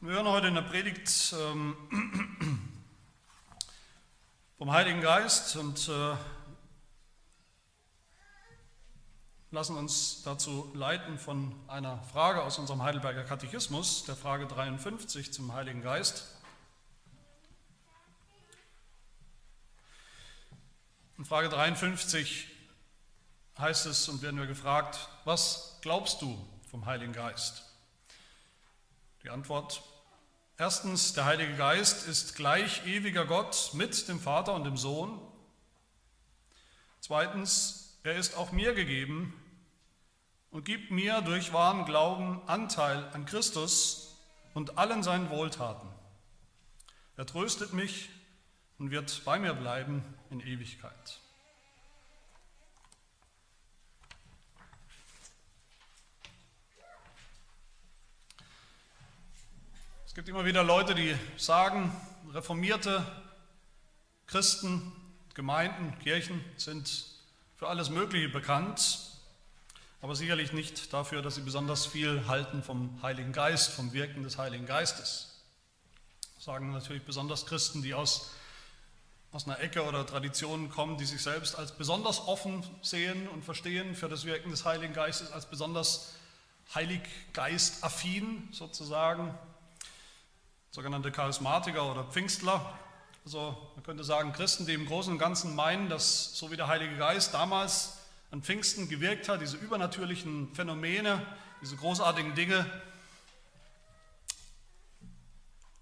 Wir hören heute in der Predigt ähm, vom Heiligen Geist und äh, lassen uns dazu leiten von einer Frage aus unserem Heidelberger Katechismus, der Frage 53 zum Heiligen Geist. In Frage 53 heißt es und werden wir gefragt, was glaubst du vom Heiligen Geist? Die Antwort, erstens, der Heilige Geist ist gleich ewiger Gott mit dem Vater und dem Sohn. Zweitens, er ist auch mir gegeben und gibt mir durch wahren Glauben Anteil an Christus und allen seinen Wohltaten. Er tröstet mich und wird bei mir bleiben in Ewigkeit. Gibt immer wieder Leute, die sagen, reformierte Christen, Gemeinden, Kirchen sind für alles Mögliche bekannt, aber sicherlich nicht dafür, dass sie besonders viel halten vom Heiligen Geist, vom Wirken des Heiligen Geistes. Das sagen natürlich besonders Christen, die aus, aus einer Ecke oder Tradition kommen, die sich selbst als besonders offen sehen und verstehen für das Wirken des Heiligen Geistes, als besonders Heiliggeist-affin sozusagen sogenannte Charismatiker oder Pfingstler. Also man könnte sagen, Christen, die im Großen und Ganzen meinen, dass so wie der Heilige Geist damals an Pfingsten gewirkt hat, diese übernatürlichen Phänomene, diese großartigen Dinge,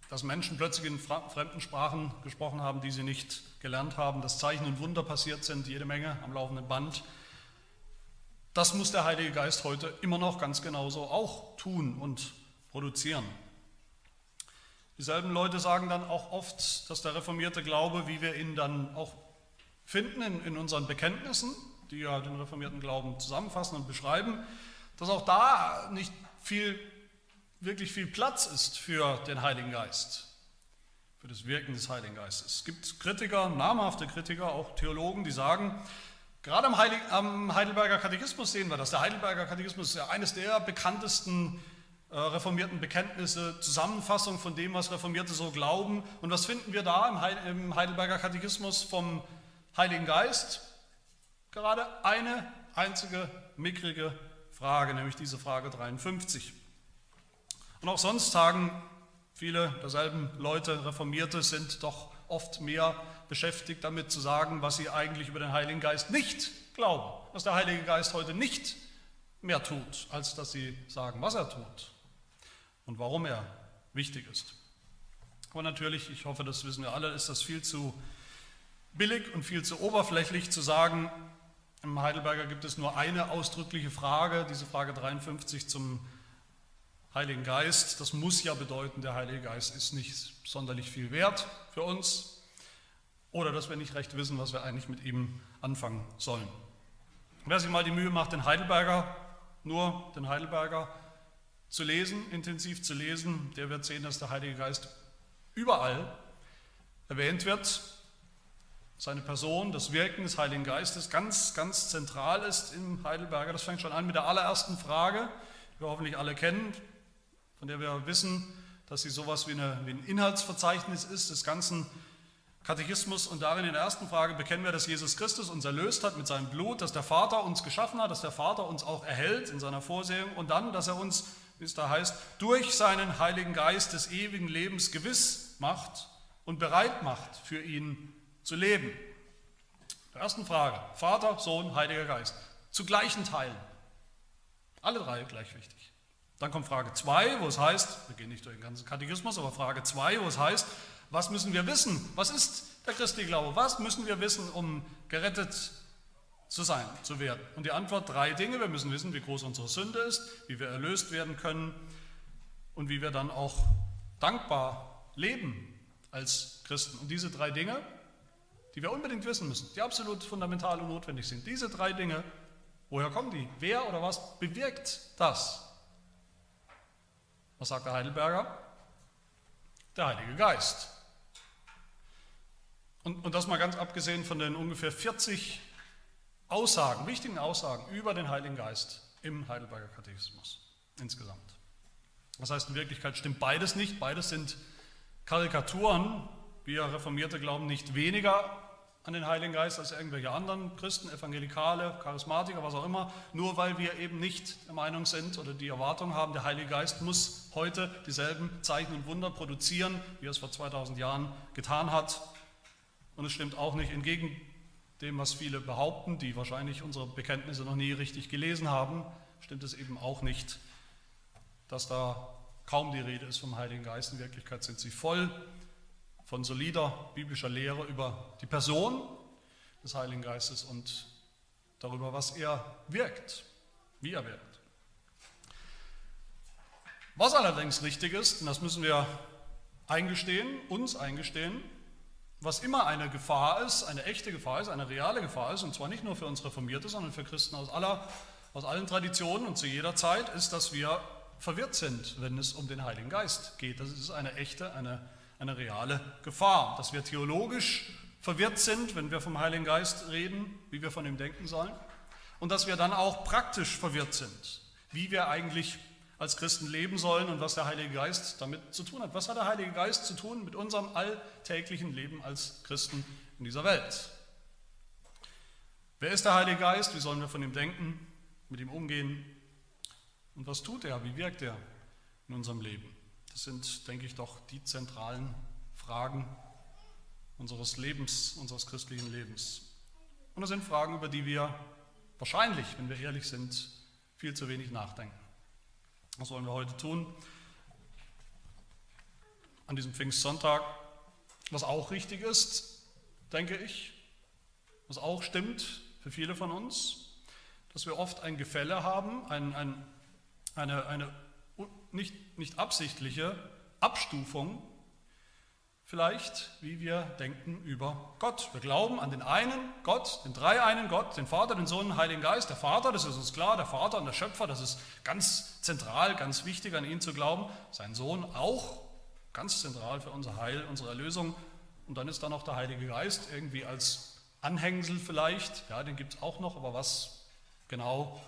dass Menschen plötzlich in fremden Sprachen gesprochen haben, die sie nicht gelernt haben, dass Zeichen und Wunder passiert sind, jede Menge am laufenden Band. Das muss der Heilige Geist heute immer noch ganz genauso auch tun und produzieren. Dieselben Leute sagen dann auch oft, dass der reformierte Glaube, wie wir ihn dann auch finden in, in unseren Bekenntnissen, die ja den reformierten Glauben zusammenfassen und beschreiben, dass auch da nicht viel, wirklich viel Platz ist für den Heiligen Geist, für das Wirken des Heiligen Geistes. Es gibt Kritiker, namhafte Kritiker, auch Theologen, die sagen, gerade am, Heidelberger Katechismus sehen wir das. Der Heidelberger Katechismus ist ja eines der bekanntesten reformierten Bekenntnisse, Zusammenfassung von dem, was Reformierte so glauben. Und was finden wir da im Heidelberger Katechismus vom Heiligen Geist? Gerade eine einzige mickrige Frage, nämlich diese Frage 53. Und auch sonst sagen viele derselben Leute, Reformierte, sind doch oft mehr beschäftigt damit zu sagen, was sie eigentlich über den Heiligen Geist nicht glauben, was der Heilige Geist heute nicht mehr tut, als dass sie sagen, was er tut und warum er wichtig ist. Aber natürlich, ich hoffe, das wissen wir alle, ist das viel zu billig und viel zu oberflächlich zu sagen, im Heidelberger gibt es nur eine ausdrückliche Frage, diese Frage 53 zum Heiligen Geist. Das muss ja bedeuten, der Heilige Geist ist nicht sonderlich viel wert für uns oder dass wir nicht recht wissen, was wir eigentlich mit ihm anfangen sollen. Wer sich mal die Mühe macht, den Heidelberger, nur den Heidelberger zu lesen, intensiv zu lesen, der wird sehen, dass der Heilige Geist überall erwähnt wird. Seine Person, das Wirken des Heiligen Geistes ganz, ganz zentral ist im Heidelberger. Das fängt schon an mit der allerersten Frage, die wir hoffentlich alle kennen, von der wir wissen, dass sie sowas wie, eine, wie ein Inhaltsverzeichnis ist des ganzen Katechismus. Und darin in der ersten Frage bekennen wir, dass Jesus Christus uns erlöst hat mit seinem Blut, dass der Vater uns geschaffen hat, dass der Vater uns auch erhält in seiner Vorsehung und dann, dass er uns wie es da heißt, durch seinen Heiligen Geist des ewigen Lebens gewiss macht und bereit macht, für ihn zu leben. Der ersten Frage, Vater, Sohn, Heiliger Geist, zu gleichen Teilen. Alle drei gleich wichtig. Dann kommt Frage 2, wo es heißt, wir gehen nicht durch den ganzen Katechismus, aber Frage 2, wo es heißt, was müssen wir wissen? Was ist der christliche Glaube? Was müssen wir wissen, um gerettet zu sein, zu werden? Und die Antwort drei Dinge. Wir müssen wissen, wie groß unsere Sünde ist, wie wir erlöst werden können und wie wir dann auch dankbar leben als Christen. Und diese drei Dinge, die wir unbedingt wissen müssen, die absolut fundamental und notwendig sind, diese drei Dinge, woher kommen die? Wer oder was bewirkt das? Was sagt der Heidelberger? Der Heilige Geist. Und, und das mal ganz abgesehen von den ungefähr 40 Aussagen, wichtigen Aussagen über den Heiligen Geist im Heidelberger Katechismus insgesamt. Das heißt, in Wirklichkeit stimmt beides nicht. Beides sind Karikaturen. Wir Reformierte glauben nicht weniger an den Heiligen Geist als irgendwelche anderen Christen, Evangelikale, Charismatiker, was auch immer, nur weil wir eben nicht der Meinung sind oder die Erwartung haben, der Heilige Geist muss heute dieselben Zeichen und Wunder produzieren, wie er es vor 2000 Jahren getan hat. Und es stimmt auch nicht entgegen dem, was viele behaupten, die wahrscheinlich unsere Bekenntnisse noch nie richtig gelesen haben, stimmt es eben auch nicht, dass da kaum die Rede ist vom Heiligen Geist. In Wirklichkeit sind sie voll von solider biblischer Lehre über die Person des Heiligen Geistes und darüber, was er wirkt, wie er wirkt. Was allerdings richtig ist, und das müssen wir eingestehen, uns eingestehen, was immer eine Gefahr ist, eine echte Gefahr ist, eine reale Gefahr ist, und zwar nicht nur für uns Reformierte, sondern für Christen aus, aller, aus allen Traditionen und zu jeder Zeit, ist, dass wir verwirrt sind, wenn es um den Heiligen Geist geht. Das ist eine echte, eine eine reale Gefahr. Dass wir theologisch verwirrt sind, wenn wir vom Heiligen Geist reden, wie wir von ihm denken sollen. Und dass wir dann auch praktisch verwirrt sind, wie wir eigentlich als Christen leben sollen und was der Heilige Geist damit zu tun hat. Was hat der Heilige Geist zu tun mit unserem alltäglichen Leben als Christen in dieser Welt? Wer ist der Heilige Geist? Wie sollen wir von ihm denken, mit ihm umgehen? Und was tut er? Wie wirkt er in unserem Leben? Das sind, denke ich, doch die zentralen Fragen unseres Lebens, unseres christlichen Lebens. Und das sind Fragen, über die wir wahrscheinlich, wenn wir ehrlich sind, viel zu wenig nachdenken. Was wollen wir heute tun? An diesem Pfingstsonntag, was auch richtig ist, denke ich, was auch stimmt für viele von uns, dass wir oft ein Gefälle haben, ein, ein, eine, eine nicht, nicht absichtliche Abstufung vielleicht, wie wir denken über Gott. Wir glauben an den einen Gott, den dreieinen Gott, den Vater, den Sohn, den Heiligen Geist. Der Vater, das ist uns klar, der Vater und der Schöpfer, das ist ganz zentral, ganz wichtig, an ihn zu glauben. Sein Sohn auch ganz zentral für unser Heil, unsere Erlösung. Und dann ist da noch der Heilige Geist, irgendwie als Anhängsel vielleicht. Ja, den gibt es auch noch, aber was genau,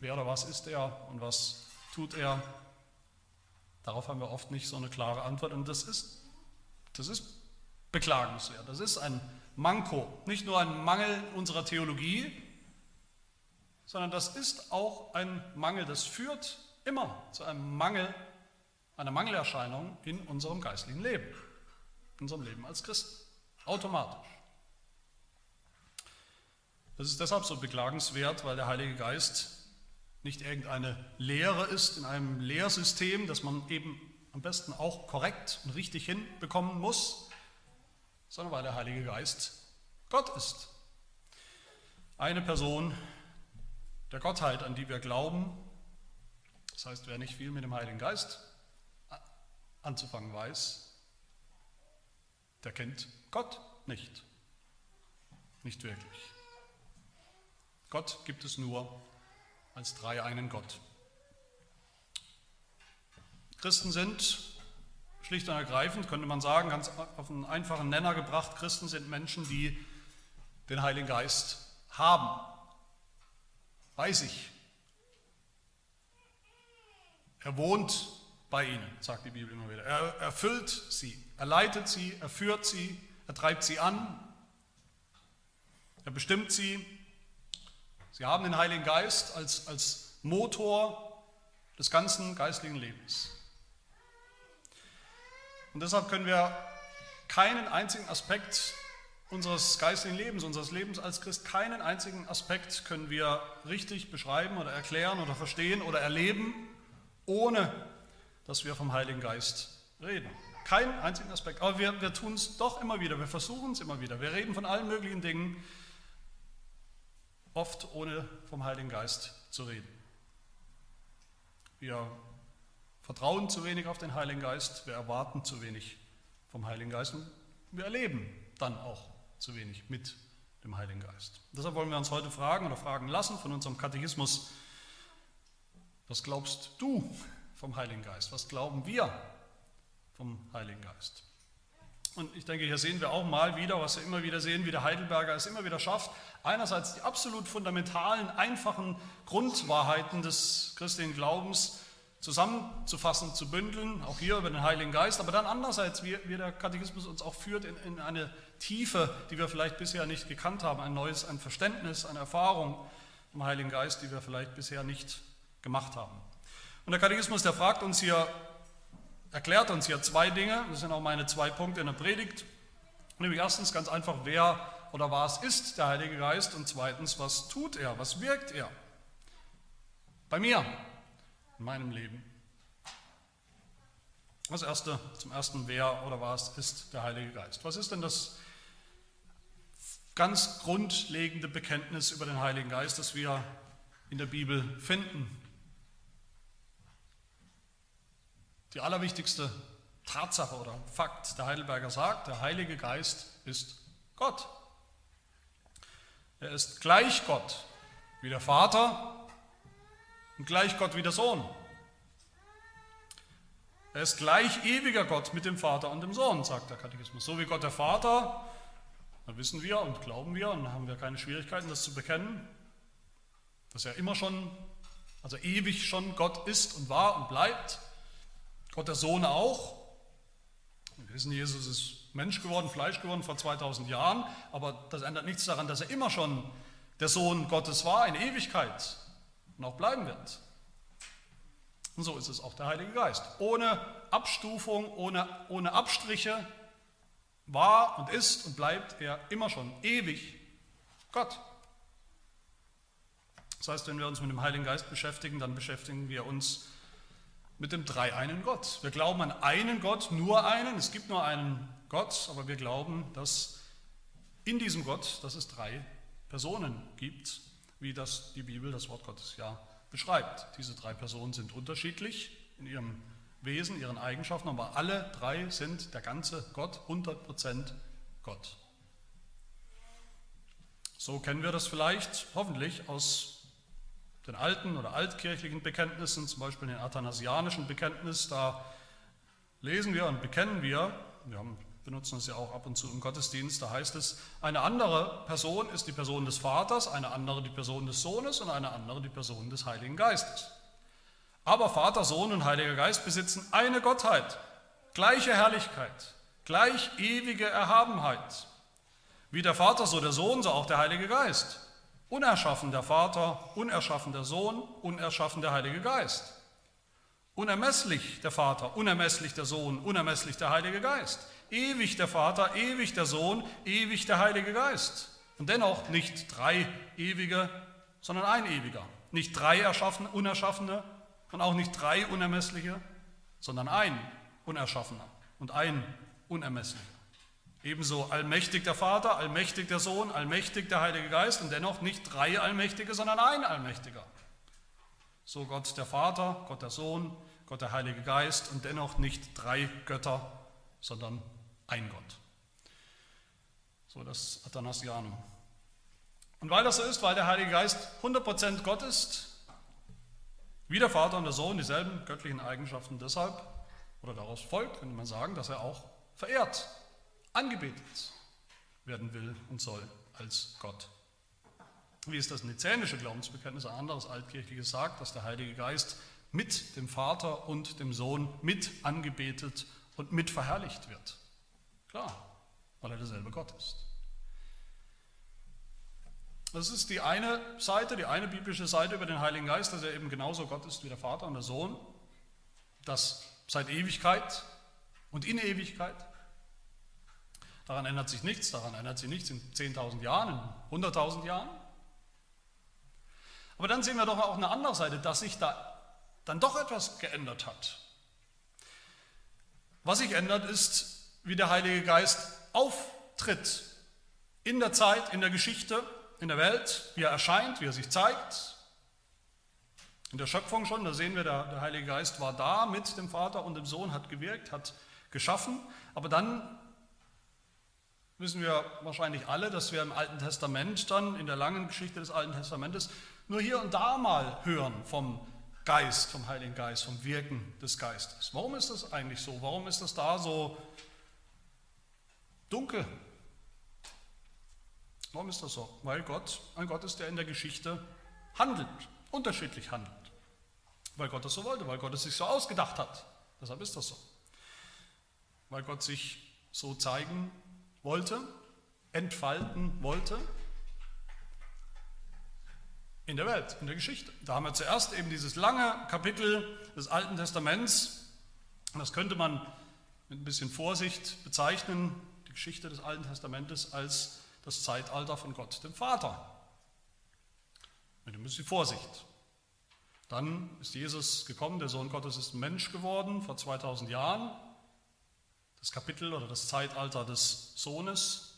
wer oder was ist er und was tut er? Darauf haben wir oft nicht so eine klare Antwort und das ist, das ist beklagenswert. Das ist ein Manko, nicht nur ein Mangel unserer Theologie, sondern das ist auch ein Mangel, das führt immer zu einem Mangel, einer Mangelerscheinung in unserem geistlichen Leben, in unserem Leben als Christen, automatisch. Das ist deshalb so beklagenswert, weil der Heilige Geist nicht irgendeine Lehre ist in einem Lehrsystem, das man eben am besten auch korrekt und richtig hinbekommen muss, sondern weil der Heilige Geist Gott ist. Eine Person der Gottheit, an die wir glauben. Das heißt, wer nicht viel mit dem Heiligen Geist anzufangen weiß, der kennt Gott nicht. Nicht wirklich. Gott gibt es nur als drei einen Gott. Christen sind schlicht und ergreifend, könnte man sagen, ganz auf einen einfachen Nenner gebracht, Christen sind Menschen, die den Heiligen Geist haben. Weiß ich. Er wohnt bei ihnen, sagt die Bibel immer wieder. Er erfüllt sie, er leitet sie, er führt sie, er treibt sie an, er bestimmt sie, Sie haben den Heiligen Geist als, als Motor des ganzen geistlichen Lebens. Und deshalb können wir keinen einzigen Aspekt unseres geistlichen Lebens, unseres Lebens als Christ, keinen einzigen Aspekt können wir richtig beschreiben oder erklären oder verstehen oder erleben, ohne dass wir vom Heiligen Geist reden. Keinen einzigen Aspekt. Aber wir, wir tun es doch immer wieder, wir versuchen es immer wieder. Wir reden von allen möglichen Dingen, oft ohne vom Heiligen Geist zu reden. Wir vertrauen zu wenig auf den Heiligen Geist, wir erwarten zu wenig vom Heiligen Geist und wir erleben dann auch zu wenig mit dem Heiligen Geist. Deshalb wollen wir uns heute fragen oder fragen lassen von unserem Katechismus, was glaubst du vom Heiligen Geist? Was glauben wir vom Heiligen Geist? Und ich denke, hier sehen wir auch mal wieder, was wir immer wieder sehen, wie der Heidelberger es immer wieder schafft, einerseits die absolut fundamentalen, einfachen Grundwahrheiten des christlichen Glaubens zusammenzufassen, zu bündeln, auch hier über den Heiligen Geist, aber dann andererseits, wie, wie der Katechismus uns auch führt in, in, eine Tiefe, die wir vielleicht bisher nicht gekannt haben, ein neues, ein Verständnis, eine Erfahrung vom Heiligen Geist, die wir vielleicht bisher nicht gemacht haben. Und der Katechismus, der fragt uns hier, erklärt uns hier zwei Dinge, das sind auch meine zwei Punkte in der Predigt, nämlich erstens ganz einfach, wer oder was ist der Heilige Geist? Und zweitens, was tut er, was wirkt er? Bei mir, in meinem Leben. Das erste, zum ersten, wer oder was ist der Heilige Geist? Was ist denn das ganz grundlegende Bekenntnis über den Heiligen Geist, das wir in der Bibel finden? Die allerwichtigste Tatsache oder Fakt, der Heidelberger sagt, der Heilige Geist ist Gott. Er ist gleich Gott, wie der Vater und gleich Gott wie der Sohn. Er ist gleich ewiger Gott mit dem Vater und dem Sohn, sagt der Katechismus. So wie Gott der Vater, dann wissen wir und glauben wir und haben wir keine Schwierigkeiten, das zu bekennen, dass er immer schon, also ewig schon Gott ist und war und bleibt. Gott der Sohn auch. Wir wissen, Jesus ist Mensch geworden, Fleisch geworden vor 2000 Jahren, aber das ändert nichts daran, dass er immer schon der Sohn Gottes war in Ewigkeit und auch bleiben wird. Und so ist es auch der Heilige Geist. Ohne Abstufung, ohne, ohne Abstriche war und ist und bleibt er immer schon ewig Gott. Das heißt, wenn wir uns mit dem Heiligen Geist beschäftigen, dann beschäftigen wir uns mit dem dreieinen Gott. Wir glauben an einen Gott, nur einen. Es gibt nur einen Gott, aber wir glauben, dass in diesem Gott, dass es drei Personen gibt, wie das die Bibel, das Wort Gottes ja beschreibt. Diese drei Personen sind unterschiedlich in ihrem Wesen, ihren Eigenschaften, aber alle drei sind der ganze Gott, 100% Gott. So kennen wir das vielleicht, hoffentlich, aus den alten oder altkirchlichen Bekenntnissen, zum Beispiel den athanasianischen Bekenntnis. Da lesen wir und bekennen wir, wir haben benutzen es ja auch ab und zu im Gottesdienst, da heißt es, eine andere Person ist die Person des Vaters, eine andere die Person des Sohnes und eine andere die Person des Heiligen Geistes. Aber Vater, Sohn und Heiliger Geist besitzen eine Gottheit, gleiche Herrlichkeit, gleich ewige Erhabenheit. Wie der Vater, so der Sohn, so auch der Heilige Geist. Unerschaffen der Vater, unerschaffen der Sohn, unerschaffen der Heilige Geist. Unermesslich der Vater, unermesslich der Sohn, unermesslich der Heilige Geist. Ewig der Vater, ewig der Sohn, ewig der Heilige Geist. Und dennoch nicht drei ewige, sondern ein ewiger. Nicht drei erschaffene, unerschaffene und auch nicht drei unermessliche, sondern ein unerschaffener und ein unermesslicher. Ebenso allmächtig der Vater, allmächtig der Sohn, allmächtig der Heilige Geist und dennoch nicht drei Allmächtige, sondern ein Allmächtiger. So Gott der Vater, Gott der Sohn, Gott der Heilige Geist und dennoch nicht drei Götter, sondern ein Gott. So das Athanasianum. Und weil das so ist, weil der Heilige Geist 100% Gott ist, wie der Vater und der Sohn dieselben göttlichen Eigenschaften deshalb, oder daraus folgt, könnte man sagen, dass er auch verehrt, angebetet werden will und soll als Gott. Wie es das nizänische Glaubensbekenntnis, ein anderes altkirchliches sagt, dass der Heilige Geist mit dem Vater und dem Sohn mit angebetet und mit verherrlicht wird. Klar, weil er derselbe Gott ist. Das ist die eine Seite, die eine biblische Seite über den Heiligen Geist, dass er eben genauso Gott ist wie der Vater und der Sohn, das seit Ewigkeit und in Ewigkeit. Daran ändert sich nichts, daran ändert sich nichts in 10.000 Jahren, in 100.000 Jahren. Aber dann sehen wir doch auch eine andere Seite, dass sich da dann doch etwas geändert hat. Was sich ändert, ist, wie der Heilige Geist auftritt in der Zeit, in der Geschichte, in der Welt, wie er erscheint, wie er sich zeigt. In der Schöpfung schon, da sehen wir, der, der Heilige Geist war da mit dem Vater und dem Sohn, hat gewirkt, hat geschaffen. Aber dann wissen wir wahrscheinlich alle, dass wir im Alten Testament dann, in der langen Geschichte des Alten Testamentes, nur hier und da mal hören vom Geist, vom Heiligen Geist, vom Wirken des Geistes. Warum ist das eigentlich so? Warum ist das da so dunkel? Warum ist das so? Weil Gott ein Gott ist, der in der Geschichte handelt, unterschiedlich handelt. weil Gott das so wollte, weil Gott es sich so ausgedacht hat. Deshalb ist das so. Weil Gott sich so zeigen wollte, entfalten wollte in der Welt, in der Geschichte. Da haben wir zuerst eben dieses lange Kapitel des Alten Testaments. Das könnte man mit ein bisschen Vorsicht bezeichnen, Geschichte des Alten Testamentes als das Zeitalter von Gott, dem Vater. Mit ein bisschen Vorsicht. Dann ist Jesus gekommen, der Sohn Gottes ist Mensch geworden vor 2000 Jahren. Das Kapitel oder das Zeitalter des Sohnes.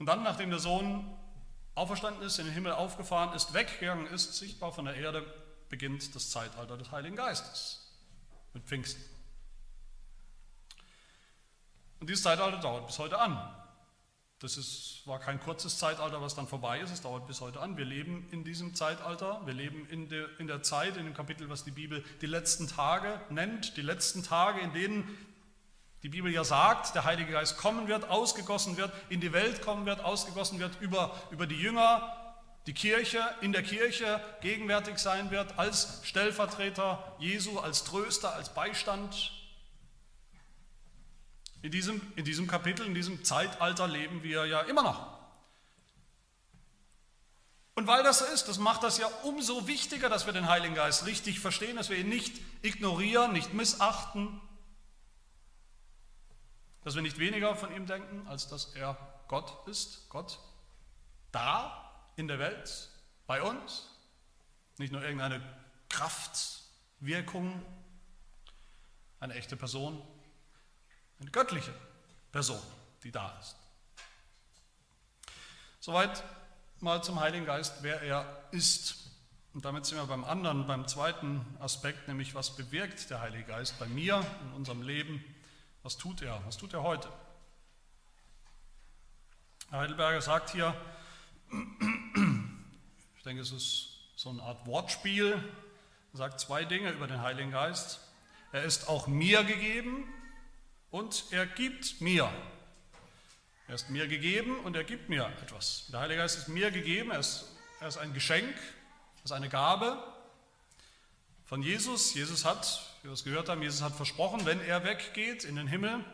Und dann, nachdem der Sohn auferstanden ist, in den Himmel aufgefahren ist, weggegangen ist, sichtbar von der Erde, beginnt das Zeitalter des Heiligen Geistes mit Pfingsten. Und dieses Zeitalter dauert bis heute an. Das ist, war kein kurzes Zeitalter, was dann vorbei ist, es dauert bis heute an. Wir leben in diesem Zeitalter, wir leben in der, in der Zeit, in dem Kapitel, was die Bibel die letzten Tage nennt, die letzten Tage, in denen die Bibel ja sagt, der Heilige Geist kommen wird, ausgegossen wird, in die Welt kommen wird, ausgegossen wird, über, über die Jünger, die Kirche, in der Kirche gegenwärtig sein wird, als Stellvertreter Jesu, als Tröster, als Beistand. In diesem, in diesem Kapitel, in diesem Zeitalter leben wir ja immer noch. Und weil das so ist, das macht das ja umso wichtiger, dass wir den Heiligen Geist richtig verstehen, dass wir ihn nicht ignorieren, nicht missachten, dass wir nicht weniger von ihm denken, als dass er Gott ist, Gott da in der Welt, bei uns, nicht nur irgendeine Kraftwirkung, eine echte Person, eine göttliche Person, die da ist. Soweit mal zum Heiligen Geist, wer er ist. Und damit sind wir beim anderen, beim zweiten Aspekt, nämlich was bewirkt der Heilige Geist bei mir in unserem Leben was tut er? Was tut er heute? Heidelberger sagt hier, ich denke, es ist so eine Art Wortspiel, er sagt zwei Dinge über den Heiligen Geist. Er ist auch mir gegeben und er gibt mir. Er ist mir gegeben und er gibt mir etwas. Der Heilige Geist ist mir gegeben, er ist, er ist ein Geschenk, er ist eine Gabe von Jesus. Jesus hat wie wir es gehört haben, Jesus hat versprochen, wenn er weggeht in den Himmel,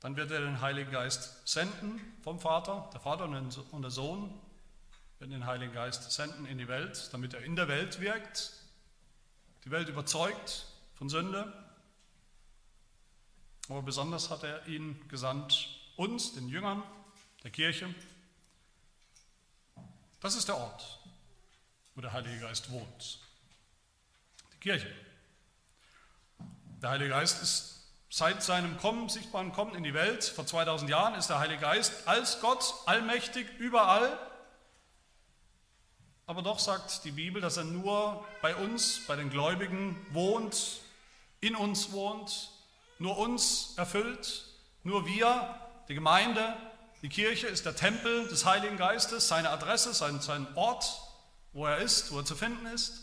dann wird er den Heiligen Geist senden vom Vater. Der Vater und der Sohn werden den Heiligen Geist senden in die Welt, damit er in der Welt wirkt, die Welt überzeugt von Sünde. Aber besonders hat er ihn gesandt, uns, den Jüngern der Kirche. Das ist der Ort, wo der Heilige Geist wohnt. Die Kirche. Der Heilige Geist ist seit seinem Kommen, sichtbaren Kommen in die Welt, vor 2000 Jahren, ist der Heilige Geist als Gott allmächtig überall. Aber doch sagt die Bibel, dass er nur bei uns, bei den Gläubigen wohnt, in uns wohnt, nur uns erfüllt, nur wir, die Gemeinde, die Kirche ist der Tempel des Heiligen Geistes, seine Adresse, sein, sein Ort, wo er ist, wo er zu finden ist,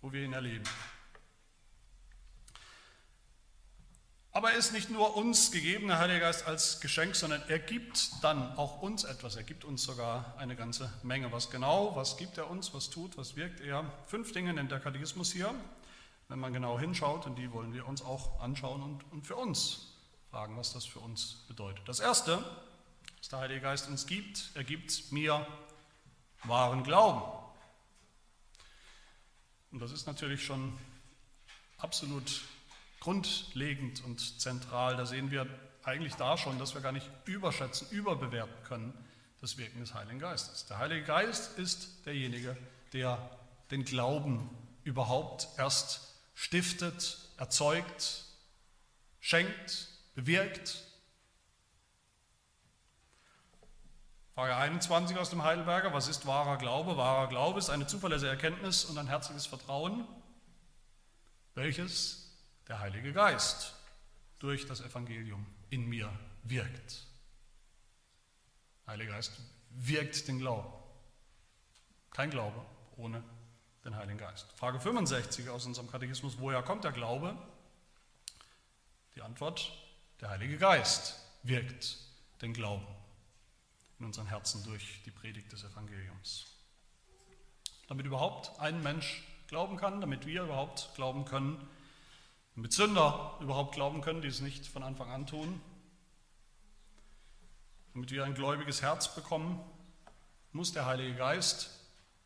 wo wir ihn erleben. Aber er ist nicht nur uns gegeben, der Heilige Geist, als Geschenk, sondern er gibt dann auch uns etwas. Er gibt uns sogar eine ganze Menge. Was genau, was gibt er uns, was tut, was wirkt er? Fünf Dinge nennt der Katechismus hier, wenn man genau hinschaut, und die wollen wir uns auch anschauen und, und für uns fragen, was das für uns bedeutet. Das Erste, was der Heilige Geist uns gibt, er gibt mir wahren Glauben. Und das ist natürlich schon absolut grundlegend und zentral. Da sehen wir eigentlich da schon, dass wir gar nicht überschätzen, überbewerten können, das Wirken des Heiligen Geistes. Der Heilige Geist ist derjenige, der den Glauben überhaupt erst stiftet, erzeugt, schenkt, bewirkt. Frage 21 aus dem Heidelberger, was ist wahrer Glaube? Wahrer Glaube ist eine zuverlässige Erkenntnis und ein herzliches Vertrauen, welches der Heilige Geist durch das Evangelium in mir wirkt. Der Heilige Geist wirkt den Glauben. Kein Glaube ohne den Heiligen Geist. Frage 65 aus unserem Katechismus, woher kommt der Glaube? Die Antwort, der Heilige Geist wirkt den Glauben in unseren Herzen durch die Predigt des Evangeliums. damit überhaupt ein Mensch glauben kann, damit wir überhaupt glauben können, damit Sünder überhaupt glauben können, die es nicht von Anfang an tun, damit wir ein gläubiges Herz bekommen, muss der Heilige Geist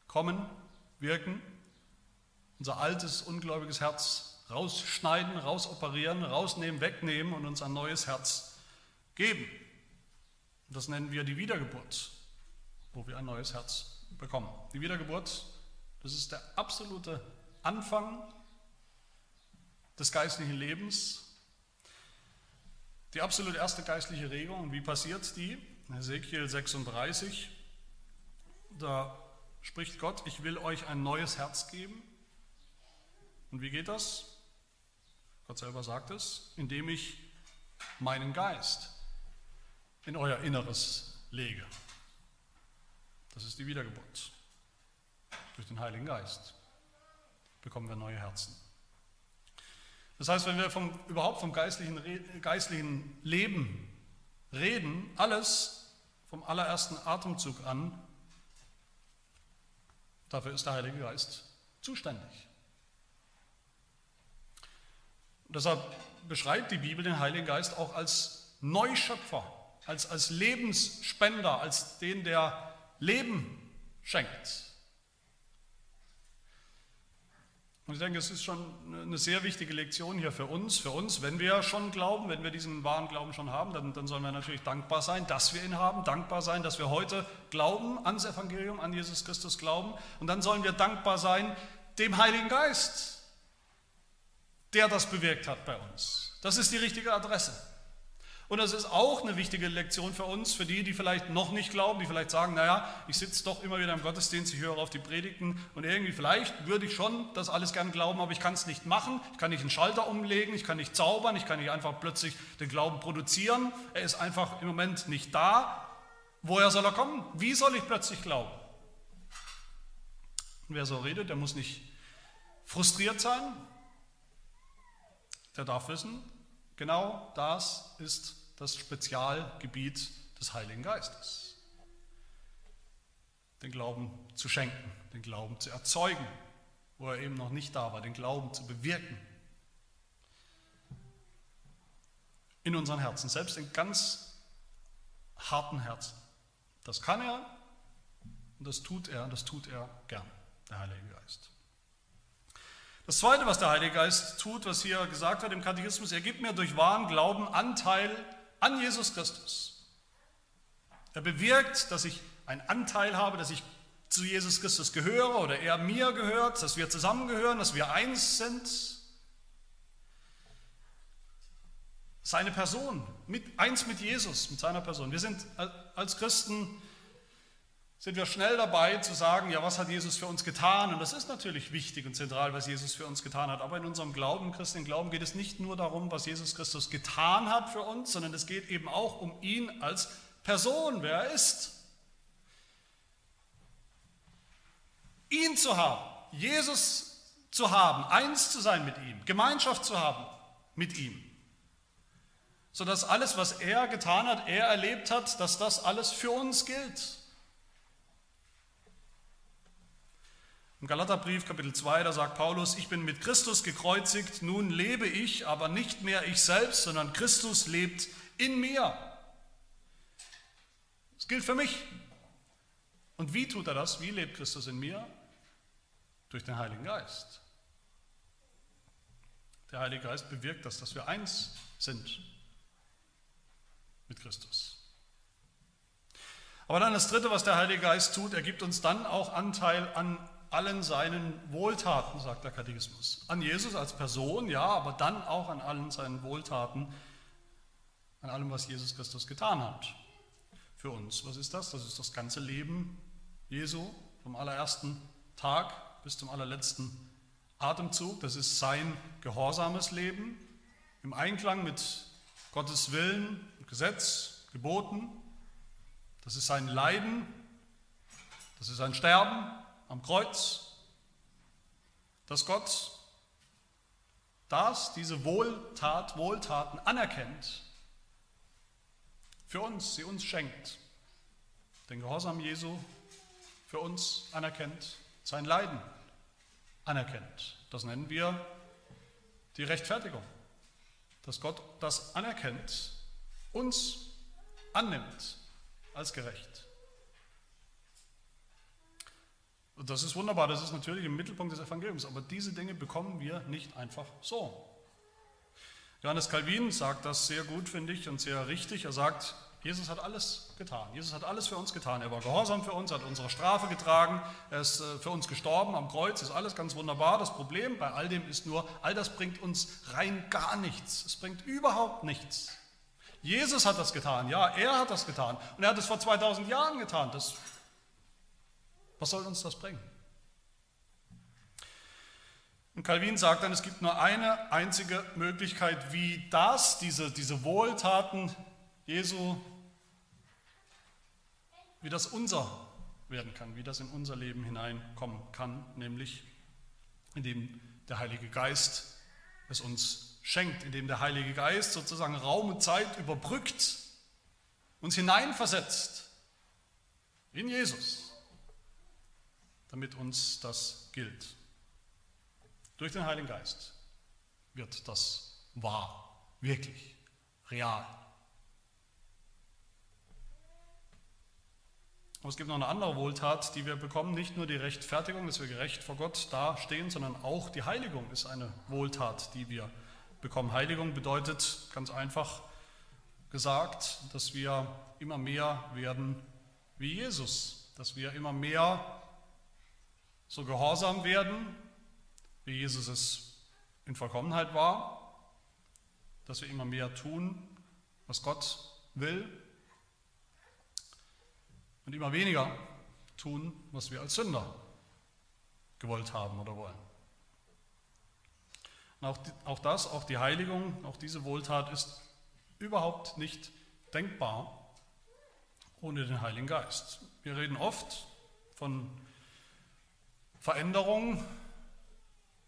kommen, wirken, unser altes, ungläubiges Herz rausschneiden, rausoperieren, rausnehmen, wegnehmen und uns ein neues Herz geben. Das nennen wir die Wiedergeburt, wo wir ein neues Herz bekommen. Die Wiedergeburt, das ist der absolute Anfang des geistlichen Lebens, die absolut erste geistliche Regung. Wie passiert die? In Ezekiel 36, da spricht Gott, ich will euch ein neues Herz geben. Und wie geht das? Gott selber sagt es, indem ich meinen Geist in euer Inneres lege. Das ist die Wiedergeburt. Durch den Heiligen Geist bekommen wir neue Herzen. Das heißt, wenn wir vom, überhaupt vom geistlichen, geistlichen Leben reden, alles vom allerersten Atemzug an, dafür ist der Heilige Geist zuständig. Und deshalb beschreibt die Bibel den Heiligen Geist auch als Neuschöpfer, als, als Lebensspender, als den, der Leben schenkt. Und ich denke, es ist schon eine sehr wichtige Lektion hier für uns, für uns, wenn wir schon glauben, wenn wir diesen wahren Glauben schon haben, dann, dann sollen wir natürlich dankbar sein, dass wir ihn haben, dankbar sein, dass wir heute glauben ans Evangelium, an Jesus Christus glauben. Und dann sollen wir dankbar sein dem Heiligen Geist, der das bewirkt hat bei uns. Das ist die richtige Adresse. Und das ist auch eine wichtige Lektion für uns, für die, die vielleicht noch nicht glauben, die vielleicht sagen, naja, ich sitze doch immer wieder im Gottesdienst, ich höre auf die Predigten und irgendwie vielleicht würde ich schon das alles gern glauben, aber ich kann es nicht machen, ich kann nicht einen Schalter umlegen, ich kann nicht zaubern, ich kann nicht einfach plötzlich den Glauben produzieren, er ist einfach im Moment nicht da. Woher soll er kommen? Wie soll ich plötzlich glauben? Und wer so redet, der muss nicht frustriert sein, der darf wissen, genau das ist das Spezialgebiet des Heiligen Geistes. Den Glauben zu schenken, den Glauben zu erzeugen, wo er eben noch nicht da war, den Glauben zu bewirken. In unseren Herzen, selbst in ganz harten Herzen. Das kann er und das tut er und das tut er gern, der Heilige Geist. Das Zweite, was der Heilige Geist tut, was hier gesagt wird im Katechismus, er gibt mir durch wahren Glauben Anteil an Jesus Christus. Er bewirkt, dass ich einen Anteil habe, dass ich zu Jesus Christus gehöre oder er mir gehört, dass wir zusammengehören, dass wir eins sind. Seine Person, mit, eins mit Jesus, mit seiner Person. Wir sind als Christen sind wir schnell dabei zu sagen, ja, was hat Jesus für uns getan? Und das ist natürlich wichtig und zentral, was Jesus für uns getan hat. Aber in unserem Glauben, im christlichen Glauben, geht es nicht nur darum, was Jesus Christus getan hat für uns, sondern es geht eben auch um ihn als Person, wer er ist. Ihn zu haben, Jesus zu haben, eins zu sein mit ihm, Gemeinschaft zu haben mit ihm. Sodass alles, was er getan hat, er erlebt hat, dass das alles für uns gilt. Im Galaterbrief Kapitel 2, da sagt Paulus, ich bin mit Christus gekreuzigt, nun lebe ich, aber nicht mehr ich selbst, sondern Christus lebt in mir. Das gilt für mich. Und wie tut er das? Wie lebt Christus in mir? Durch den Heiligen Geist. Der Heilige Geist bewirkt das, dass wir eins sind mit Christus. Aber dann das Dritte, was der Heilige Geist tut, er gibt uns dann auch Anteil an allen seinen Wohltaten, sagt der Katechismus. An Jesus als Person, ja, aber dann auch an allen seinen Wohltaten, an allem, was Jesus Christus getan hat für uns. Was ist das? Das ist das ganze Leben Jesu vom allerersten Tag bis zum allerletzten Atemzug. Das ist sein gehorsames Leben im Einklang mit Gottes Willen, Gesetz, Geboten. Das ist sein Leiden, das ist sein Sterben, am Kreuz, dass Gott das, diese Wohltat, Wohltaten anerkennt, für uns, sie uns schenkt, den Gehorsam Jesu für uns anerkennt, sein Leiden anerkennt. Das nennen wir die Rechtfertigung. Dass Gott das anerkennt, uns annimmt als gerecht. Das ist wunderbar, das ist natürlich im Mittelpunkt des Evangeliums, aber diese Dinge bekommen wir nicht einfach so. Johannes Calvin sagt das sehr gut, finde ich, und sehr richtig. Er sagt, Jesus hat alles getan. Jesus hat alles für uns getan. Er war gehorsam für uns, hat unsere Strafe getragen, er ist äh, für uns gestorben am Kreuz, ist alles ganz wunderbar. Das Problem bei all dem ist nur, all das bringt uns rein gar nichts. Es bringt überhaupt nichts. Jesus hat das getan, ja, er hat das getan. Und er hat es vor 2000 Jahren getan. Das was soll uns das bringen? Und Calvin sagt dann, es gibt nur eine einzige Möglichkeit, wie das, diese, diese Wohltaten Jesu, wie das unser werden kann, wie das in unser Leben hineinkommen kann, nämlich indem der Heilige Geist es uns schenkt, indem der Heilige Geist sozusagen Raum und Zeit überbrückt, uns hineinversetzt in Jesus damit uns das gilt. Durch den Heiligen Geist wird das wahr, wirklich, real. Aber es gibt noch eine andere Wohltat, die wir bekommen, nicht nur die Rechtfertigung, dass wir gerecht vor Gott dastehen, sondern auch die Heiligung ist eine Wohltat, die wir bekommen. Heiligung bedeutet ganz einfach gesagt, dass wir immer mehr werden wie Jesus, dass wir immer mehr so gehorsam werden, wie Jesus es in Vollkommenheit war, dass wir immer mehr tun, was Gott will und immer weniger tun, was wir als Sünder gewollt haben oder wollen. Auch, auch das, auch die Heiligung, auch diese Wohltat ist überhaupt nicht denkbar ohne den Heiligen Geist. Wir reden oft von Veränderung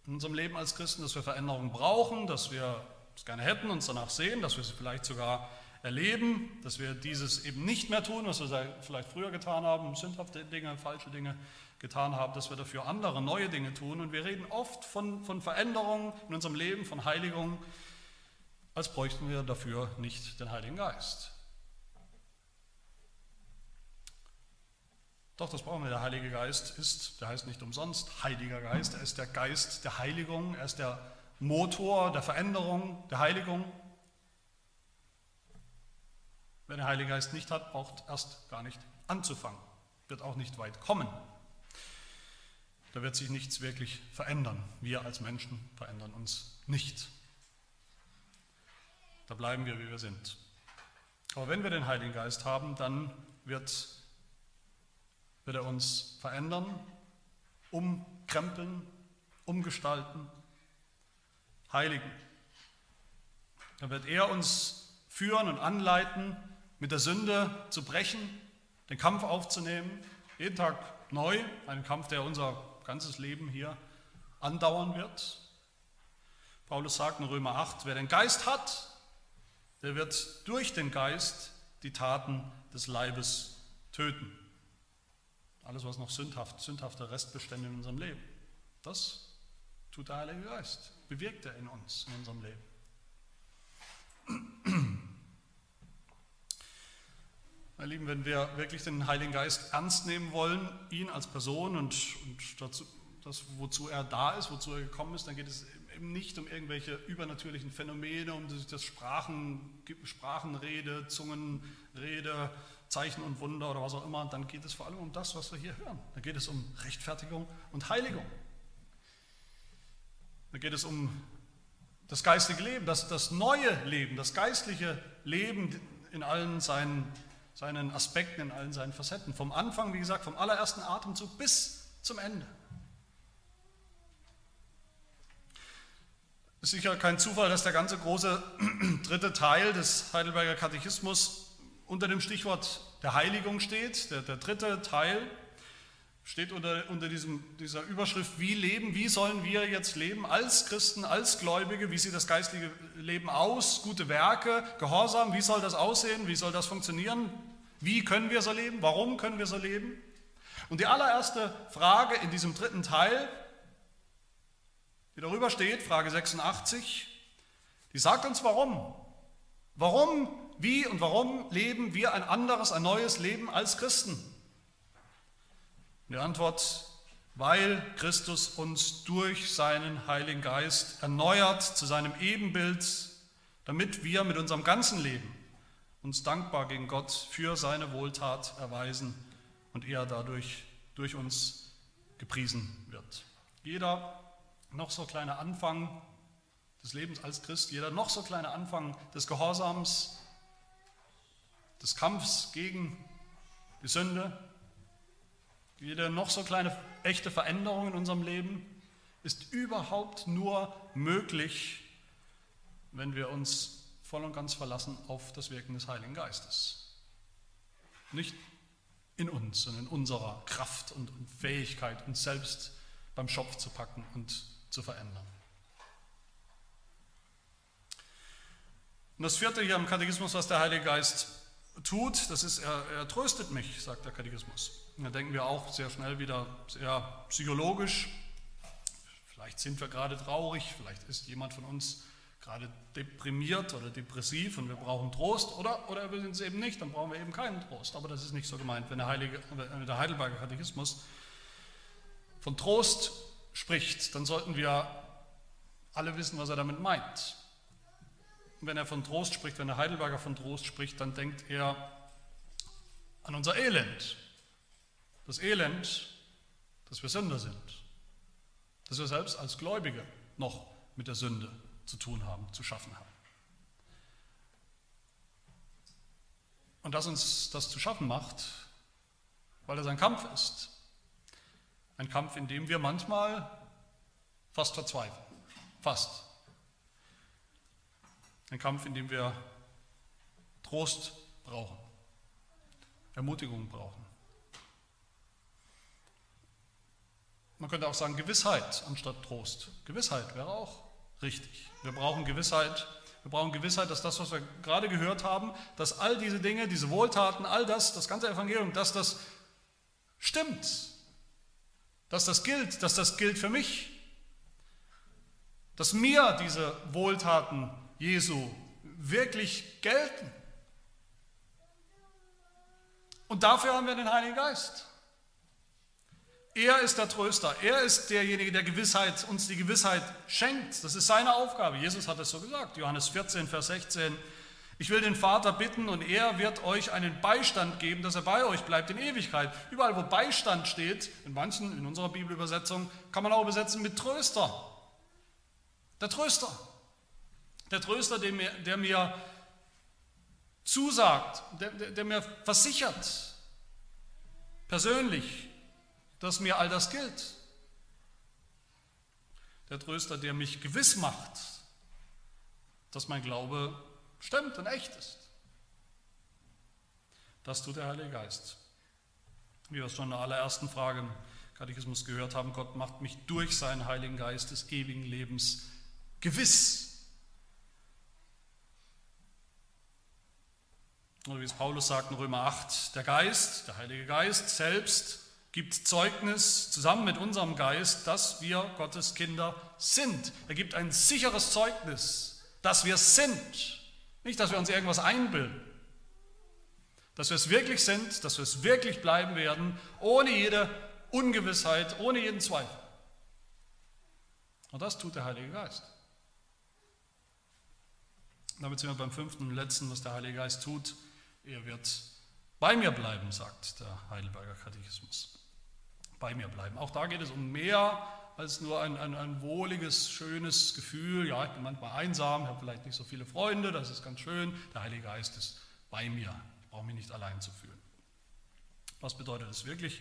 in unserem Leben als Christen, dass wir Veränderung brauchen, dass wir es gerne hätten, uns danach sehen, dass wir sie vielleicht sogar erleben, dass wir dieses eben nicht mehr tun, was wir vielleicht früher getan haben, sündhafte Dinge, falsche Dinge getan haben, dass wir dafür andere, neue Dinge tun. Und wir reden oft von, von Veränderung in unserem Leben, von Heiligung, als bräuchten wir dafür nicht den Heiligen Geist. Doch, das brauchen wir. Der Heilige Geist ist, der heißt nicht umsonst Heiliger Geist, er ist der Geist der Heiligung, er ist der Motor der Veränderung, der Heiligung. Wer den Heiligen Geist nicht hat, braucht erst gar nicht anzufangen, wird auch nicht weit kommen. Da wird sich nichts wirklich verändern. Wir als Menschen verändern uns nicht. Da bleiben wir, wie wir sind. Aber wenn wir den Heiligen Geist haben, dann wird wird er uns verändern, umkrempeln, umgestalten, heiligen. Dann wird er uns führen und anleiten, mit der Sünde zu brechen, den Kampf aufzunehmen, jeden Tag neu, einen Kampf, der unser ganzes Leben hier andauern wird. Paulus sagt in Römer 8, wer den Geist hat, der wird durch den Geist die Taten des Leibes töten. Alles, was noch sündhaft, sündhafte Restbestände in unserem Leben. Das tut der Heilige Geist, bewirkt er in uns, in unserem Leben. Meine Lieben, wenn wir wirklich den Heiligen Geist ernst nehmen wollen, ihn als Person und, und dazu, das, wozu er da ist, wozu er gekommen ist, dann geht es eben nicht um irgendwelche übernatürlichen Phänomene, um das Sprachen, Sprachenrede, Zungenrede, Zeichen und Wunder oder was auch immer, dann geht es vor allem um das, was wir hier hören. Da geht es um Rechtfertigung und Heiligung. Da geht es um das geistige Leben, das, das neue Leben, das geistliche Leben in allen seinen, seinen Aspekten, in allen seinen Facetten. Vom Anfang, wie gesagt, vom allerersten Atemzug bis zum Ende. Ist sicher kein Zufall, dass der ganze große dritte Teil des Heidelberger Katechismus unter dem Stichwort der Heiligung steht. Der, der dritte Teil steht unter, unter diesem, dieser Überschrift, wie leben, wie sollen wir jetzt leben als Christen, als Gläubige, wie sieht das geistliche Leben aus, gute Werke, Gehorsam, wie soll das aussehen, wie soll das funktionieren, wie können wir so leben, warum können wir so leben. Und die allererste Frage in diesem dritten Teil, die darüber steht, Frage 86, die sagt uns warum. Warum, wie und warum leben wir ein anderes, ein neues Leben als Christen? Die Antwort, weil Christus uns durch seinen Heiligen Geist erneuert zu seinem Ebenbild, damit wir mit unserem ganzen Leben uns dankbar gegen Gott für seine Wohltat erweisen und er dadurch durch uns gepriesen wird. Jeder noch so kleine Anfang des Lebens als Christ, jeder noch so kleine Anfang des Gehorsams, des Kampfs gegen die Sünde, jede noch so kleine echte Veränderung in unserem Leben ist überhaupt nur möglich, wenn wir uns voll und ganz verlassen auf das Wirken des Heiligen Geistes. Nicht in uns, sondern in unserer Kraft und Fähigkeit, uns selbst beim Schopf zu packen und zu verändern. Und das vierte hier im Katechismus, was der Heilige Geist tut, das ist, er, er tröstet mich, sagt der Katechismus. Da denken wir auch sehr schnell wieder sehr psychologisch. Vielleicht sind wir gerade traurig, vielleicht ist jemand von uns gerade deprimiert oder depressiv und wir brauchen Trost oder, oder wir sind es eben nicht, dann brauchen wir eben keinen Trost. Aber das ist nicht so gemeint, wenn der, Heilige, wenn der Heidelberger Katechismus von Trost spricht, dann sollten wir alle wissen, was er damit meint. Und wenn er von Trost spricht, wenn der Heidelberger von Trost spricht, dann denkt er an unser Elend. Das Elend, dass wir Sünder sind. Dass wir selbst als Gläubige noch mit der Sünde zu tun haben, zu schaffen haben. Und dass uns das zu schaffen macht, weil es ein Kampf ist. Ein Kampf, in dem wir manchmal fast verzweifeln. Fast. Ein Kampf, in dem wir Trost brauchen, Ermutigung brauchen. Man könnte auch sagen Gewissheit anstatt Trost. Gewissheit wäre auch richtig. Wir brauchen Gewissheit. Wir brauchen Gewissheit, dass das, was wir gerade gehört haben, dass all diese Dinge, diese Wohltaten, all das, das ganze Evangelium, dass das stimmt. Dass das gilt, dass das gilt für mich. Dass mir diese Wohltaten Jesu wirklich gelten. Und dafür haben wir den Heiligen Geist. Er ist der Tröster. Er ist derjenige, der Gewissheit, uns die Gewissheit schenkt. Das ist seine Aufgabe. Jesus hat es so gesagt. Johannes 14, Vers 16. Ich will den Vater bitten und er wird euch einen Beistand geben, dass er bei euch bleibt in Ewigkeit. Überall, wo Beistand steht, in manchen, in unserer Bibelübersetzung, kann man auch übersetzen mit Tröster. Der Tröster. Der Tröster, der mir, der mir zusagt, der, der, der mir versichert, persönlich, dass mir all das gilt. Der Tröster, der mich gewiss macht, dass mein Glaube stimmt und echt ist. Das tut der Heilige Geist. Wie wir es schon in der allerersten Frage im Katechismus gehört haben, Gott macht mich durch seinen Heiligen Geist des ewigen Lebens gewiss. Oder wie es Paulus sagt in Römer 8, der Geist, der Heilige Geist selbst gibt Zeugnis zusammen mit unserem Geist, dass wir Gottes Kinder sind. Er gibt ein sicheres Zeugnis, dass wir sind. Nicht, dass wir uns irgendwas einbilden. Dass wir es wirklich sind, dass wir es wirklich bleiben werden, ohne jede Ungewissheit, ohne jeden Zweifel. Und das tut der Heilige Geist. Damit sind wir beim fünften und letzten, was der Heilige Geist tut. Er wird bei mir bleiben, sagt der Heidelberger Katechismus bei mir bleiben. Auch da geht es um mehr als nur ein, ein, ein wohliges, schönes Gefühl. Ja, ich bin manchmal einsam, habe vielleicht nicht so viele Freunde, das ist ganz schön. Der Heilige Geist ist bei mir. Ich brauche mich nicht allein zu fühlen. Was bedeutet es wirklich,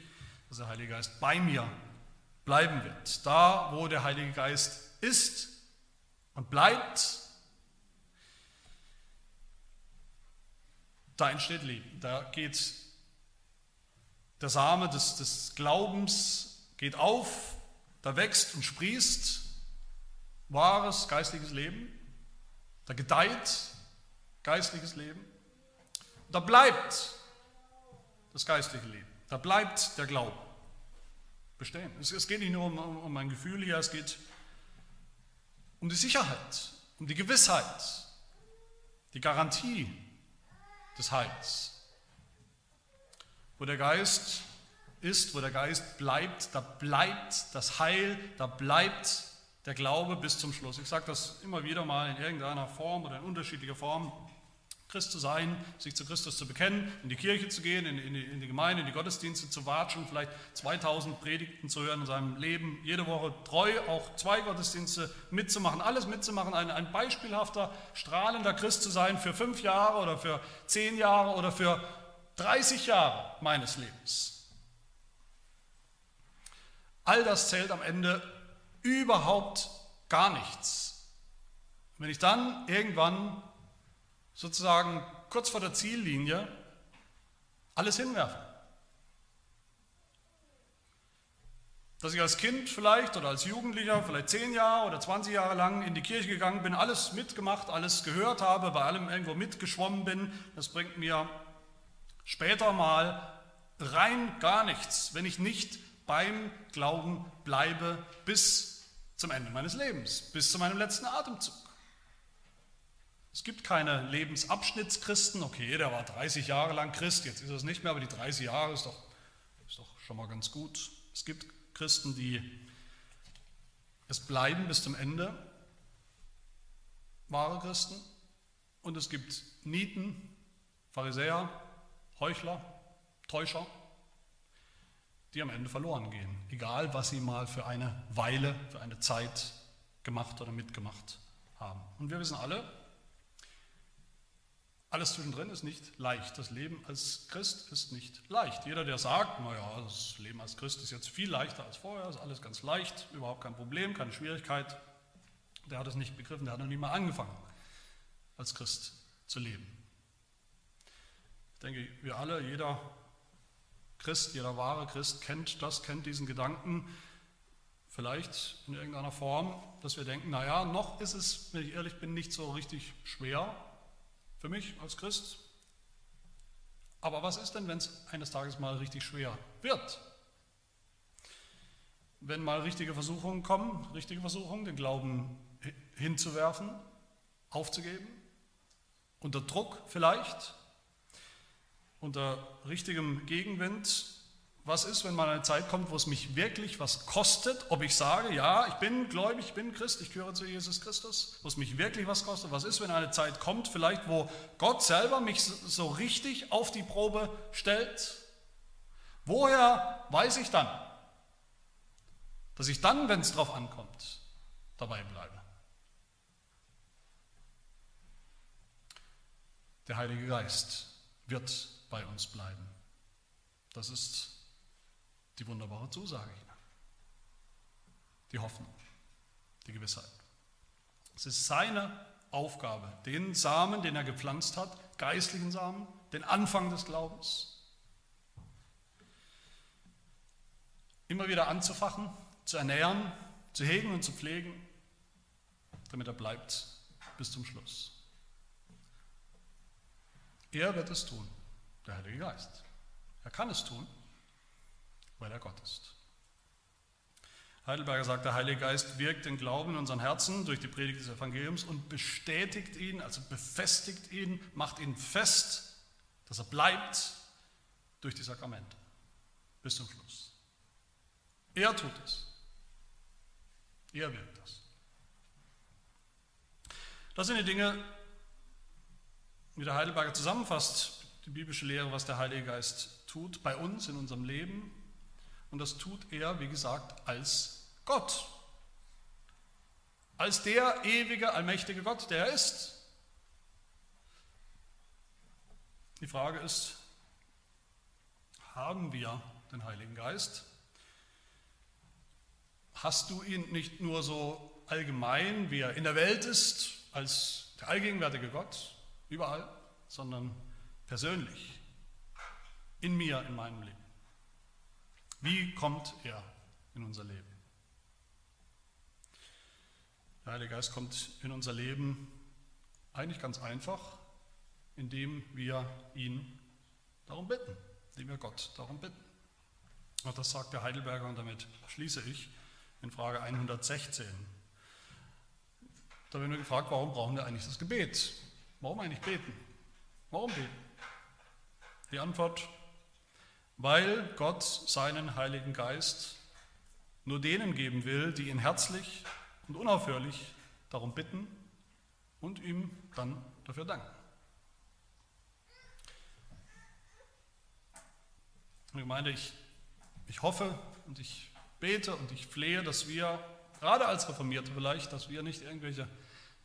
dass der Heilige Geist bei mir bleiben wird? Da, wo der Heilige Geist ist und bleibt, da entsteht Leben. Da geht der Same des, des Glaubens geht auf, da wächst und sprießt wahres geistliches Leben, da gedeiht geistliches Leben, da bleibt das geistliche Leben, da bleibt der Glaube, bestehen. Es, es geht nicht nur um, um, um mein Gefühl hier, es geht um die Sicherheit, um die Gewissheit, die Garantie des Heils. Wo der Geist ist, wo der Geist bleibt, da bleibt das Heil, da bleibt der Glaube bis zum Schluss. Ich sage das immer wieder mal in irgendeiner Form oder in unterschiedlicher Form. Christ zu sein, sich zu Christus zu bekennen, in die Kirche zu gehen, in, in, die, in die, Gemeinde, in die Gottesdienste zu watschen, vielleicht 2000 Predigten zu hören in seinem Leben, jede Woche treu auch zwei Gottesdienste mitzumachen, alles mitzumachen, ein, ein beispielhafter, strahlender Christ zu sein für fünf Jahre oder für zehn Jahre oder für 30 Jahre meines Lebens. All das zählt am Ende überhaupt gar nichts. Wenn ich dann irgendwann sozusagen kurz vor der Ziellinie alles hinwerfe. Dass ich als Kind vielleicht oder als Jugendlicher, vielleicht zehn Jahre oder 20 Jahre lang in die Kirche gegangen bin, alles mitgemacht, alles gehört habe, bei allem irgendwo mitgeschwommen bin, das bringt mir später mal rein gar nichts, wenn ich nicht beim Glauben bleibe bis zum Ende meines Lebens, bis zu meinem letzten Atemzug. Es gibt keine Lebensabschnittschristen. Okay, der war 30 Jahre lang Christ, jetzt ist er es nicht mehr, aber die 30 Jahre ist doch, ist doch schon mal ganz gut. Es gibt Christen, die es bleiben bis zum Ende, wahre Christen. Und es gibt Nieten, Pharisäer, Heuchler, Täuscher, die am Ende verloren gehen, egal was sie mal für eine Weile, für eine Zeit gemacht oder mitgemacht haben. Und wir wissen alle, alles zwischendrin ist nicht leicht. Das Leben als Christ ist nicht leicht. Jeder, der sagt, naja, das Leben als Christ ist jetzt viel leichter als vorher, ist alles ganz leicht, überhaupt kein Problem, keine Schwierigkeit, der hat es nicht begriffen, der hat noch nie mal angefangen, als Christ zu leben. Ich denke, wir alle, jeder Christ, jeder wahre Christ kennt das, kennt diesen Gedanken, vielleicht in irgendeiner Form, dass wir denken, naja, noch ist es, wenn ich ehrlich bin, nicht so richtig schwer, für mich als Christ. Aber was ist denn, wenn es eines Tages mal richtig schwer wird? Wenn mal richtige Versuchungen kommen, richtige Versuchungen, den Glauben hinzuwerfen, aufzugeben, unter Druck vielleicht, unter richtigem Gegenwind was ist, wenn mal eine Zeit kommt, wo es mich wirklich was kostet, ob ich sage, ja, ich bin gläubig, ich bin Christ, ich gehöre zu Jesus Christus, wo es mich wirklich was kostet? Was ist, wenn eine Zeit kommt, vielleicht wo Gott selber mich so richtig auf die Probe stellt? Woher weiß ich dann, dass ich dann, wenn es drauf ankommt, dabei bleibe? Der Heilige Geist wird bei uns bleiben. Das ist die wunderbare Zusage hier. Die Hoffnung, die Gewissheit. Es ist seine Aufgabe, den Samen, den er gepflanzt hat, geistlichen Samen, den Anfang des Glaubens, immer wieder anzufachen, zu ernähren, zu hegen und zu pflegen, damit er bleibt bis zum Schluss. Er wird es tun, der Heilige Geist. Er kann es tun, weil er Gott ist. Heidelberger sagt, der Heilige Geist wirkt den Glauben in unseren Herzen durch die Predigt des Evangeliums und bestätigt ihn, also befestigt ihn, macht ihn fest, dass er bleibt durch die Sakramente bis zum Schluss. Er tut es. Er wirkt das. Das sind die Dinge, wie der Heidelberger zusammenfasst, die biblische Lehre, was der Heilige Geist tut bei uns in unserem Leben und das tut er, wie gesagt, als Gott. Als der ewige, allmächtige Gott, der er ist. Die Frage ist, haben wir den Heiligen Geist? Hast du ihn nicht nur so allgemein, wie er in der Welt ist, als der allgegenwärtige Gott, überall, sondern persönlich, in mir, in meinem Leben? Wie kommt er in unser Leben? Der Heilige Geist kommt in unser Leben eigentlich ganz einfach, indem wir ihn darum bitten, indem wir Gott darum bitten. Und das sagt der Heidelberger und damit schließe ich in Frage 116. Da werden wir gefragt, warum brauchen wir eigentlich das Gebet? Warum eigentlich beten? Warum beten? Die Antwort, weil Gott seinen Heiligen Geist nur denen geben will, die ihn herzlich und unaufhörlich darum bitten und ihm dann dafür danken. Gemeinde, ich, ich hoffe und ich bete und ich flehe, dass wir, gerade als Reformierte vielleicht, dass wir nicht irgendwelche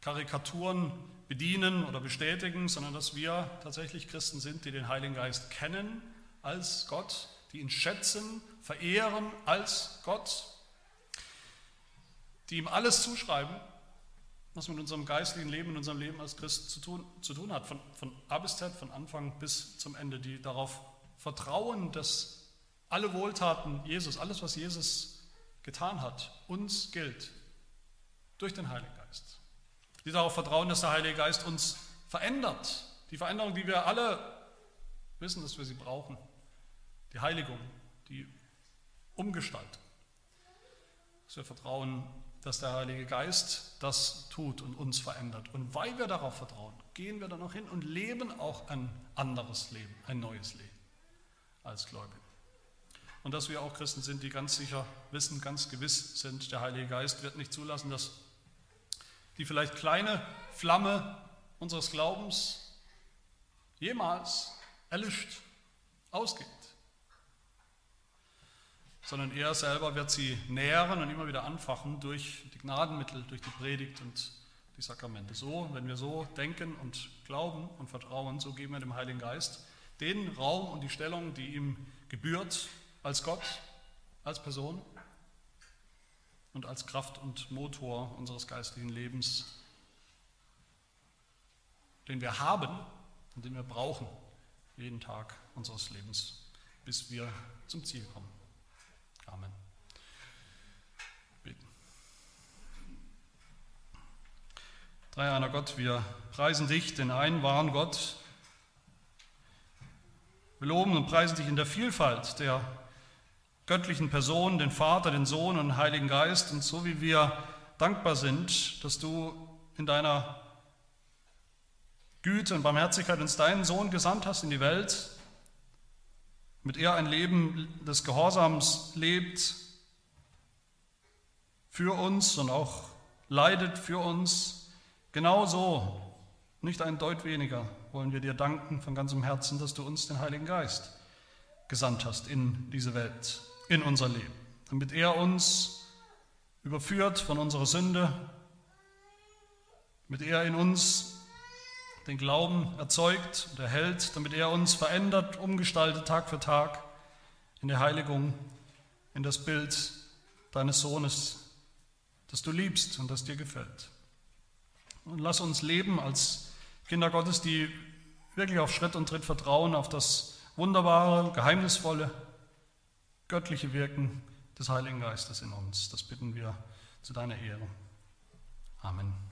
Karikaturen bedienen oder bestätigen, sondern dass wir tatsächlich Christen sind, die den Heiligen Geist kennen als Gott, die ihn schätzen, verehren als Gott, die ihm alles zuschreiben, was mit unserem geistlichen Leben, in unserem Leben als Christ zu tun, zu tun hat, von, von A bis Z, von Anfang bis zum Ende, die darauf vertrauen, dass alle Wohltaten Jesus, alles, was Jesus getan hat, uns gilt durch den Heiligen Geist. Die darauf vertrauen, dass der Heilige Geist uns verändert. Die Veränderung, die wir alle wissen, dass wir sie brauchen. Die Heiligung, die Umgestaltung. Dass wir vertrauen, dass der Heilige Geist das tut und uns verändert. Und weil wir darauf vertrauen, gehen wir dann auch hin und leben auch ein anderes Leben, ein neues Leben als Gläubige. Und dass wir auch Christen sind, die ganz sicher wissen, ganz gewiss sind, der Heilige Geist wird nicht zulassen, dass die vielleicht kleine Flamme unseres Glaubens jemals erlischt, ausgeht. Sondern er selber wird sie nähren und immer wieder anfachen durch die Gnadenmittel, durch die Predigt und die Sakramente. So, wenn wir so denken und glauben und vertrauen, so geben wir dem Heiligen Geist den Raum und die Stellung, die ihm gebührt als Gott, als Person und als Kraft und Motor unseres geistlichen Lebens, den wir haben und den wir brauchen jeden Tag unseres Lebens, bis wir zum Ziel kommen. Amen. Beten. Dreieiner Gott, wir preisen dich, den einen wahren Gott, wir loben und preisen dich in der Vielfalt der göttlichen Personen, den Vater, den Sohn und den Heiligen Geist. Und so wie wir dankbar sind, dass du in deiner Güte und Barmherzigkeit uns deinen Sohn gesandt hast in die Welt, mit er ein Leben des Gehorsams lebt, für uns und auch leidet für uns, genauso, nicht ein Deut weniger, wollen wir dir danken von ganzem Herzen, dass du uns den Heiligen Geist gesandt hast in diese Welt, in unser Leben, damit er uns überführt von unserer Sünde, damit er in uns den Glauben erzeugt und erhält, damit er uns verändert, umgestaltet Tag für Tag in der Heiligung, in das Bild deines Sohnes, das du liebst und das dir gefällt. Und lass uns leben als Kinder Gottes, die wirklich auf Schritt und Tritt vertrauen, auf das wunderbare, geheimnisvolle, göttliche Wirken des Heiligen Geistes in uns. Das bitten wir zu deiner Ehre. Amen.